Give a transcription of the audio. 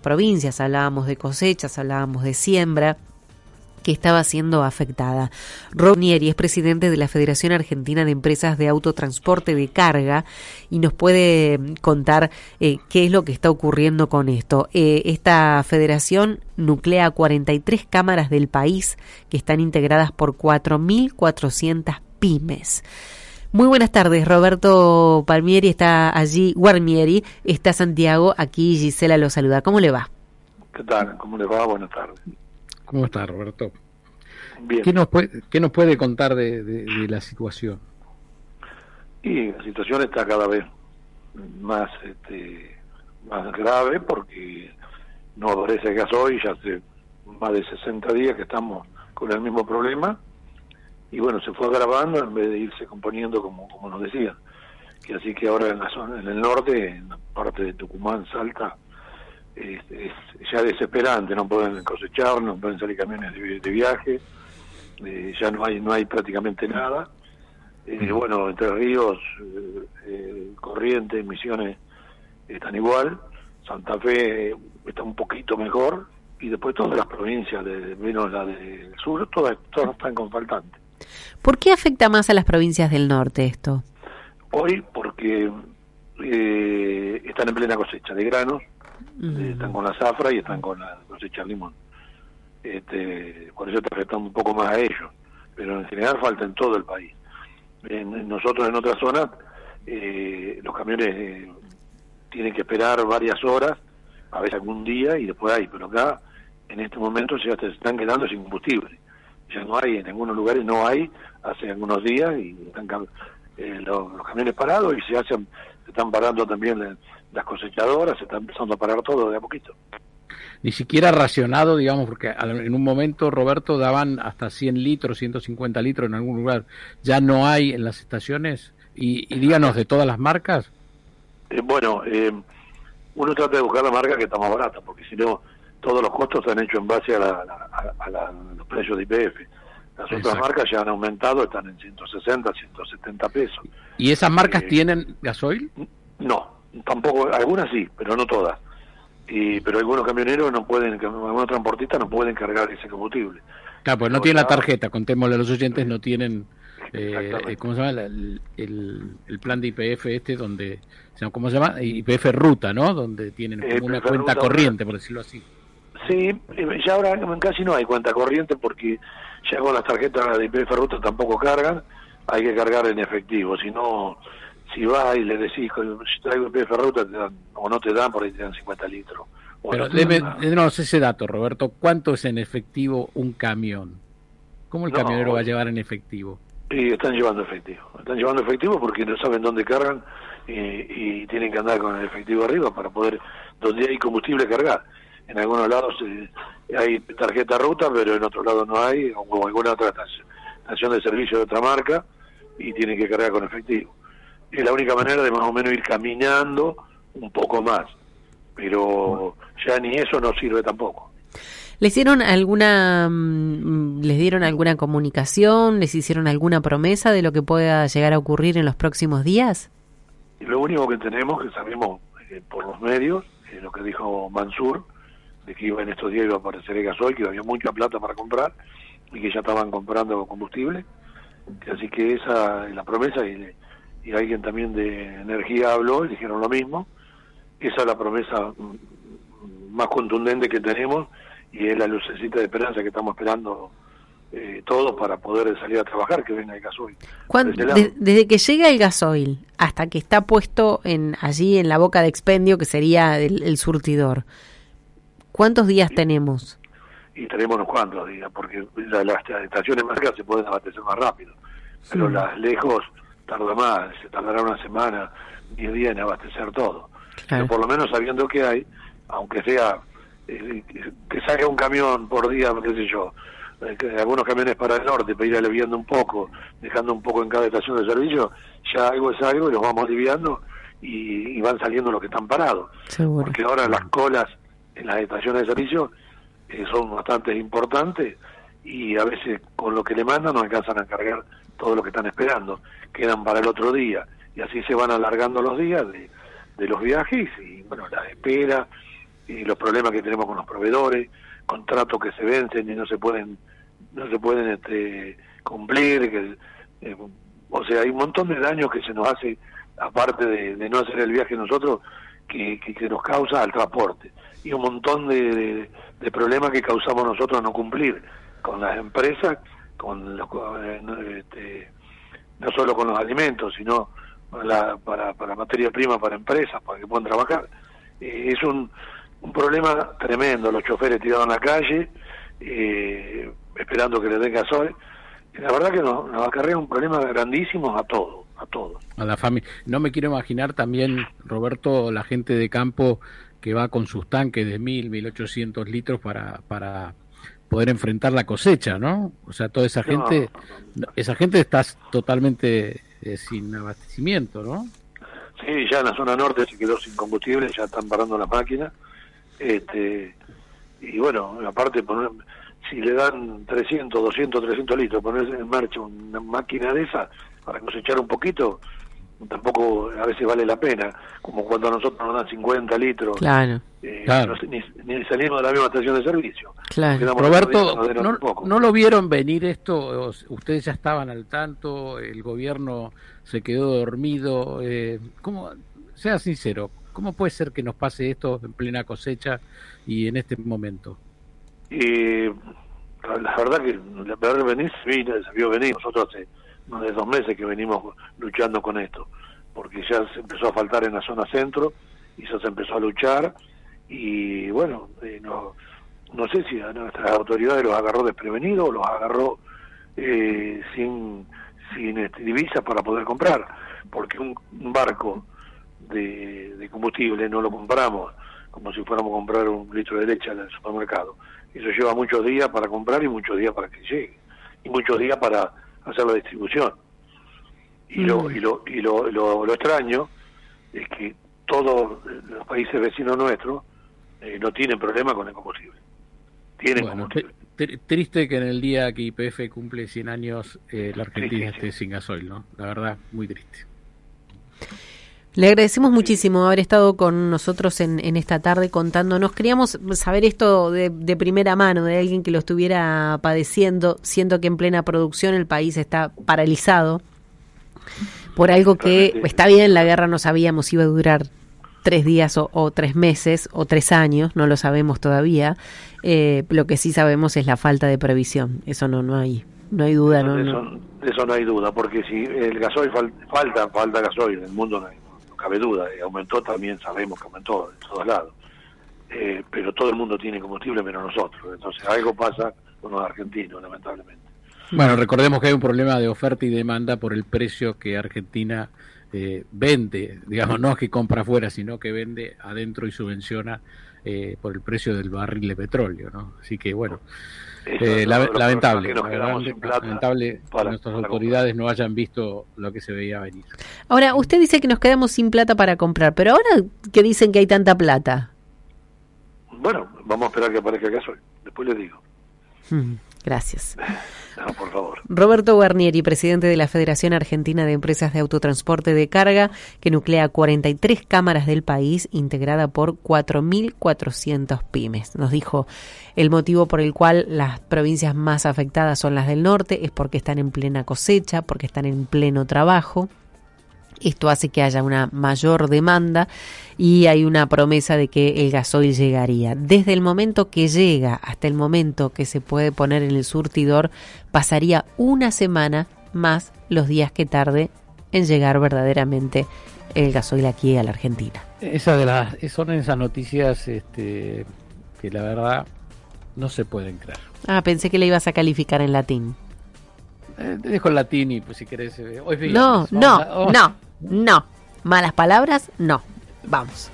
provincias, hablábamos de cosechas, hablábamos de siembra que estaba siendo afectada. Ronieri es presidente de la Federación Argentina de Empresas de Autotransporte de Carga y nos puede contar eh, qué es lo que está ocurriendo con esto. Eh, esta federación nuclea 43 cámaras del país que están integradas por 4.400 pymes. Muy buenas tardes, Roberto Palmieri está allí, Guarmieri está Santiago, aquí Gisela lo saluda. ¿Cómo le va? ¿Qué tal? ¿Cómo le va? Buenas tardes. ¿Cómo está, Roberto? Bien. ¿Qué nos puede, qué nos puede contar de, la situación? Y la situación está cada vez más este, más grave porque no aparece gasoil, ya hace más de 60 días que estamos con el mismo problema y bueno, se fue agravando en vez de irse componiendo como, como nos decían. Que así que ahora en la zona, en el norte, en la parte de Tucumán, Salta, es, ya desesperante, no pueden cosechar, no pueden salir camiones de, viaje, eh, ya no hay no hay prácticamente nada. Eh, bueno, Entre Ríos, eh, eh, Corrientes, Misiones están igual, Santa Fe está un poquito mejor, y después todas las provincias, de, menos la del sur, todas, todas están con faltantes. ¿Por qué afecta más a las provincias del norte esto? Hoy porque eh, están en plena cosecha de granos, eh, están con la zafra y están con la cosecha de limón. Este, por eso está afectando un poco más a ellos, pero en general falta en todo el país. En, nosotros en otras zonas eh, los camiones tienen que esperar varias horas, a veces algún día y después hay, pero acá en este momento se están quedando sin combustible ya no hay, en algunos lugares no hay, hace algunos días, y están eh, los, camiones parados y se hacen, se están parando también las cosechadoras, se están empezando a parar todo de a poquito. Ni siquiera racionado, digamos, porque en un momento, Roberto, daban hasta 100 litros, 150 litros en algún lugar. ¿Ya no hay en las estaciones? Y, díganos, ¿de todas las marcas? Eh, bueno, eh, uno trata de buscar la marca que está más barata, porque si no, todos los costos se han hecho en base a, la, los precios de IPF. Las otras marcas ya han aumentado, están en 160, 170 pesos. ¿Y esas marcas eh, tienen gasoil? No, tampoco, algunas sí, pero no todas. Y, pero algunos camioneros no pueden, algunos transportistas no pueden cargar ese combustible. Claro, pues no tienen la tarjeta, contémosle a los oyentes, no tienen, eh, ¿cómo se llama? El, el, plan de IPF este donde, ¿cómo se llama? IPF Ruta, ¿no? Donde tienen como una cuenta corriente, por decirlo así. Sí, eh, ya ahora casi no hay cuenta corriente porque ya con las tarjetas de IPF Ruta tampoco cargan, hay que cargar en efectivo, si no, si vas y le decís, si traigo IPF Ruta o no te dan, por ahí te dan 50 litros. Pero no ese dato, Roberto, ¿cuánto es en efectivo un camión? ¿Cómo el camionero va a llevar en efectivo? Y están llevando efectivo, están llevando efectivo porque no saben dónde cargan y, y tienen que andar con el efectivo arriba para poder, donde hay combustible cargar en algunos lados eh, hay tarjeta ruta, pero en otros lados no hay, o alguna otra estación de servicio de otra marca, y tienen que cargar con efectivo. Es la única manera de más o menos ir caminando un poco más, pero ya ni eso no sirve tampoco. ¿Les hicieron alguna, mm, les dieron alguna comunicación, les hicieron alguna promesa de lo que pueda llegar a ocurrir en los próximos días? Lo único que tenemos, que sabemos eh, por los medios, lo que dijo Mansur, de que iba en estos días iba a aparecer el gasoil, que había mucha plata para comprar y que ya estaban comprando combustible. Así que esa es la promesa y, y alguien también de energía habló y dijeron lo mismo. Esa es la promesa mm, más contundente que tenemos y es la lucecita de esperanza que estamos esperando eh, todos para poder salir a trabajar, que venga el gasoil. desde que llega el gasoil hasta que está puesto en allí en la boca de expendio, que sería el surtidor, ¿Cuántos días tenemos? Y tenemos unos cuantos días, porque las, estaciones más cerca se pueden abastecer más rápido, pero las lejos tarda más, se tardará una semana, diez días en abastecer todo. Pero por lo menos sabiendo que hay, aunque sea eh, que salga un camión por día, qué sé yo, eh, algunos camiones para el norte, para ir aliviando un poco, dejando un poco en cada estación de servicio, ya algo es algo y los vamos aliviando y, van saliendo los que están parados. Porque ahora las colas en las estaciones de servicio eh, son bastante importantes y a veces con lo que le mandan no alcanzan a cargar todo lo que están esperando, quedan para el otro día y así se van alargando los días de, los viajes y bueno, la espera y los problemas que tenemos con los proveedores, contratos que se vencen y no se pueden no se pueden este, cumplir, que, eh, o sea, hay un montón de daños que se nos hace, aparte de, no hacer el viaje nosotros, que, que, nos causa al transporte, y un montón de, problemas que causamos nosotros no cumplir con las empresas, con los, eh, este, no solo con los alimentos, sino para, para, para materia prima para empresas, para que puedan trabajar. Eh, es un, un problema tremendo, los choferes tirados en la calle, eh, esperando que les den gasoil. La verdad que nos, nos acarrea un problema grandísimo a todos, a todos. A la familia. No me quiero imaginar también, Roberto, la gente de campo que va con sus tanques de mil, mil ochocientos litros para, para poder enfrentar la cosecha, ¿no? O sea, toda esa gente, esa gente está totalmente eh, sin abastecimiento, ¿no? Sí, ya en la zona norte se quedó sin combustible, ya están parando las máquinas. Este, y bueno, aparte, poner, si le dan 300, 200, 300 litros, ponerse en marcha una máquina de esa para cosechar un poquito, tampoco a veces vale la pena, como cuando a nosotros nos dan 50 litros, claro. Eh, ni, salimos de la misma estación de servicio. Claro. Roberto, no, lo vieron venir esto? ¿Ustedes ya estaban al tanto? ¿El gobierno se quedó dormido? Eh, ¿cómo, sea sincero, ¿cómo puede ser que nos pase esto en plena cosecha y en este momento? Y la verdad que la verdad venir se vio venir. Nosotros hace más de dos meses que venimos luchando con esto, porque ya se empezó a faltar en la zona centro y ya se empezó a luchar y bueno, eh, no, no sé si a nuestras autoridades los agarró desprevenidos o los agarró eh, sin, sin este, divisas para poder comprar, porque un, barco de, de, combustible no lo compramos como si fuéramos a comprar un litro de leche en el supermercado. Eso lleva muchos días para comprar y muchos días para que llegue, y muchos días para hacer la distribución. Y, lo, mm. y, lo, y lo, lo, extraño es que todos los países vecinos nuestros eh, no tienen problema con el combustible. Tienen combustible. Triste que en el día que IPF cumple 100 años eh, la Argentina esté sin gasoil, ¿no? La verdad, muy triste. Le agradecemos muchísimo haber estado con nosotros en, en esta tarde contándonos. Queríamos saber esto de, de, primera mano, de alguien que lo estuviera padeciendo, siendo que en plena producción el país está paralizado por algo que está bien, la guerra no sabíamos si iba a durar tres días o, tres meses o tres años, no lo sabemos todavía. Eh, lo que sí sabemos es la falta de previsión. Eso no, no hay, no hay duda. no, eso, eso no hay duda, porque si el gasoil falta, falta gasoil, en el mundo no hay cabe duda, y aumentó también, sabemos que aumentó en todos lados. Eh, pero todo el mundo tiene combustible menos nosotros, entonces algo pasa con los argentinos, lamentablemente. Bueno, recordemos que hay un problema de oferta y demanda por el precio que Argentina eh, vende, digamos, no es que compra afuera, sino que vende adentro y subvenciona eh, por el precio del barril de petróleo, ¿no? Así que bueno, eh, lamentable, lamentable que nuestras autoridades no hayan visto lo que se veía venir. Ahora, usted dice que nos quedamos sin plata para comprar, pero ahora que dicen que hay tanta plata. Bueno, vamos a esperar que aparezca el gasoil, después le digo. Gracias. Roberto Guarnieri, presidente de la Federación Argentina de Empresas de Autotransporte de Carga, que nuclea 43 cámaras del país, integrada por 4.400 pymes. Nos dijo el motivo por el cual las provincias más afectadas son las del norte es porque están en plena cosecha, porque están en pleno trabajo esto hace que haya una mayor demanda y hay una promesa de que el gasoil llegaría. Desde el momento que llega hasta el momento que se puede poner en el surtidor, pasaría una semana más los días que tarde en llegar verdaderamente el gasoil aquí a la Argentina. Esa de las, son esas noticias este, que la verdad no se pueden creer. Ah, pensé que le ibas a calificar en latín. Eh, te dejo el latín y pues si querés... Eh, no, no, no. No. Malas palabras, no. Vamos.